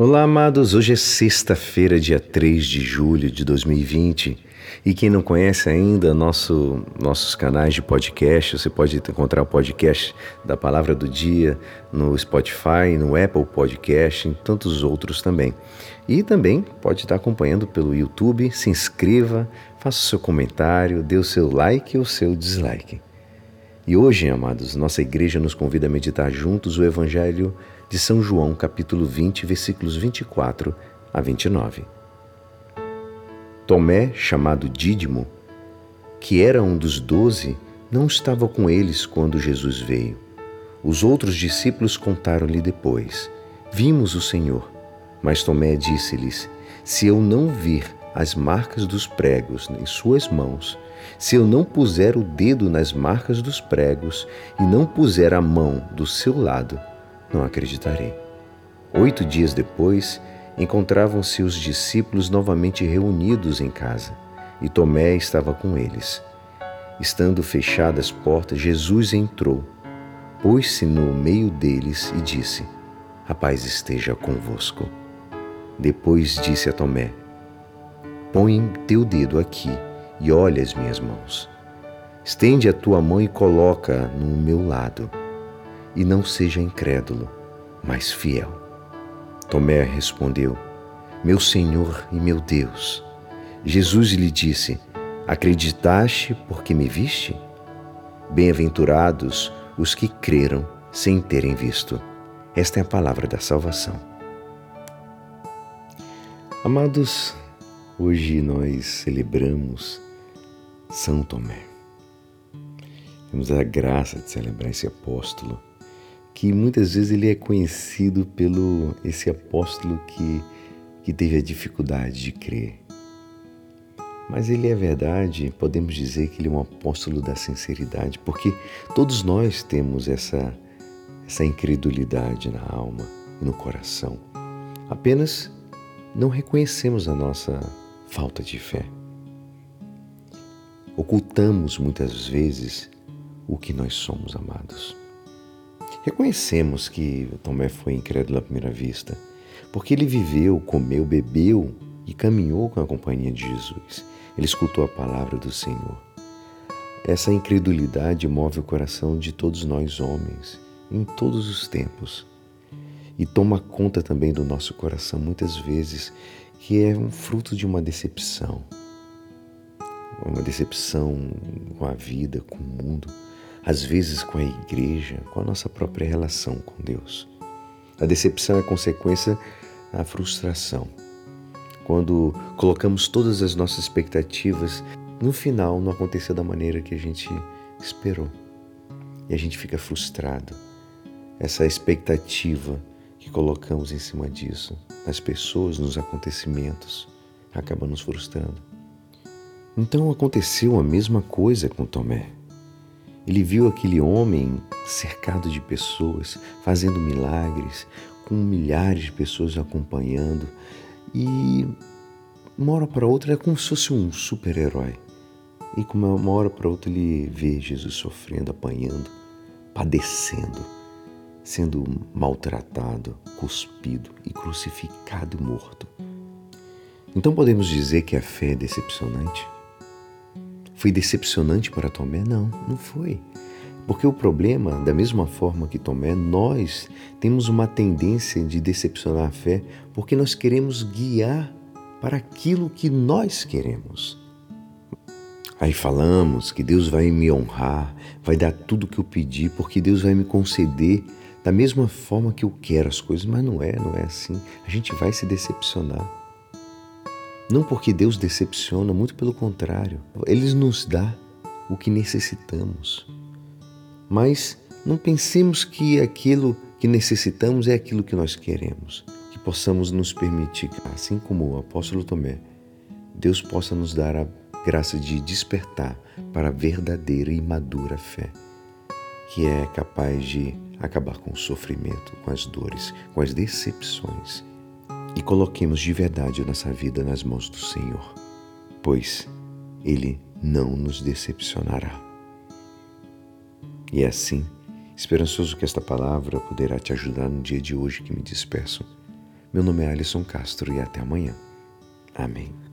Olá, amados. Hoje é sexta-feira, dia 3 de julho de 2020. E quem não conhece ainda nosso, nossos canais de podcast, você pode encontrar o podcast da Palavra do Dia no Spotify, no Apple Podcast e tantos outros também. E também pode estar acompanhando pelo YouTube. Se inscreva, faça o seu comentário, dê o seu like ou o seu dislike. E hoje, amados, nossa igreja nos convida a meditar juntos o Evangelho de São João, capítulo 20, versículos 24 a 29. Tomé, chamado Dídimo, que era um dos doze, não estava com eles quando Jesus veio. Os outros discípulos contaram-lhe depois: Vimos o Senhor. Mas Tomé disse-lhes: Se eu não vir as marcas dos pregos em suas mãos, se eu não puser o dedo nas marcas dos pregos e não puser a mão do seu lado, não acreditarei. Oito dias depois, encontravam-se os discípulos novamente reunidos em casa, e Tomé estava com eles. Estando fechadas as portas, Jesus entrou, pôs-se no meio deles e disse: A paz esteja convosco. Depois disse a Tomé: Põe teu dedo aqui e olha as minhas mãos. Estende a tua mão e coloca no meu lado e não seja incrédulo, mas fiel. Tomé respondeu: Meu Senhor e meu Deus. Jesus lhe disse: Acreditaste porque me viste? Bem-aventurados os que creram sem terem visto. Esta é a palavra da salvação. Amados, hoje nós celebramos São Tomé. Temos a graça de celebrar esse apóstolo que muitas vezes ele é conhecido pelo esse apóstolo que, que teve a dificuldade de crer. Mas ele é verdade, podemos dizer que ele é um apóstolo da sinceridade, porque todos nós temos essa, essa incredulidade na alma e no coração. Apenas não reconhecemos a nossa falta de fé. Ocultamos muitas vezes o que nós somos amados. Reconhecemos que Tomé foi incrédulo à primeira vista, porque ele viveu, comeu, bebeu e caminhou com a companhia de Jesus. Ele escutou a palavra do Senhor. Essa incredulidade move o coração de todos nós homens, em todos os tempos. E toma conta também do nosso coração, muitas vezes, que é um fruto de uma decepção. Uma decepção com a vida, com o mundo às vezes com a igreja, com a nossa própria relação com Deus. A decepção é consequência da frustração. Quando colocamos todas as nossas expectativas, no final não aconteceu da maneira que a gente esperou. E a gente fica frustrado. Essa expectativa que colocamos em cima disso, nas pessoas, nos acontecimentos, acaba nos frustrando. Então aconteceu a mesma coisa com Tomé. Ele viu aquele homem cercado de pessoas, fazendo milagres, com milhares de pessoas acompanhando, e uma hora para outra é como se fosse um super-herói. E uma hora para outra ele vê Jesus sofrendo, apanhando, padecendo, sendo maltratado, cuspido e crucificado e morto. Então podemos dizer que a fé é decepcionante? Foi decepcionante para Tomé? Não, não foi. Porque o problema, da mesma forma que Tomé, nós temos uma tendência de decepcionar a fé porque nós queremos guiar para aquilo que nós queremos. Aí falamos que Deus vai me honrar, vai dar tudo que eu pedi, porque Deus vai me conceder da mesma forma que eu quero as coisas, mas não é, não é assim. A gente vai se decepcionar. Não porque Deus decepciona, muito pelo contrário. Ele nos dá o que necessitamos. Mas não pensemos que aquilo que necessitamos é aquilo que nós queremos. Que possamos nos permitir, assim como o apóstolo Tomé, Deus possa nos dar a graça de despertar para a verdadeira e madura fé, que é capaz de acabar com o sofrimento, com as dores, com as decepções e coloquemos de verdade a nossa vida nas mãos do Senhor, pois Ele não nos decepcionará. E é assim, esperançoso que esta palavra poderá te ajudar no dia de hoje que me despeço. Meu nome é Alisson Castro e até amanhã. Amém.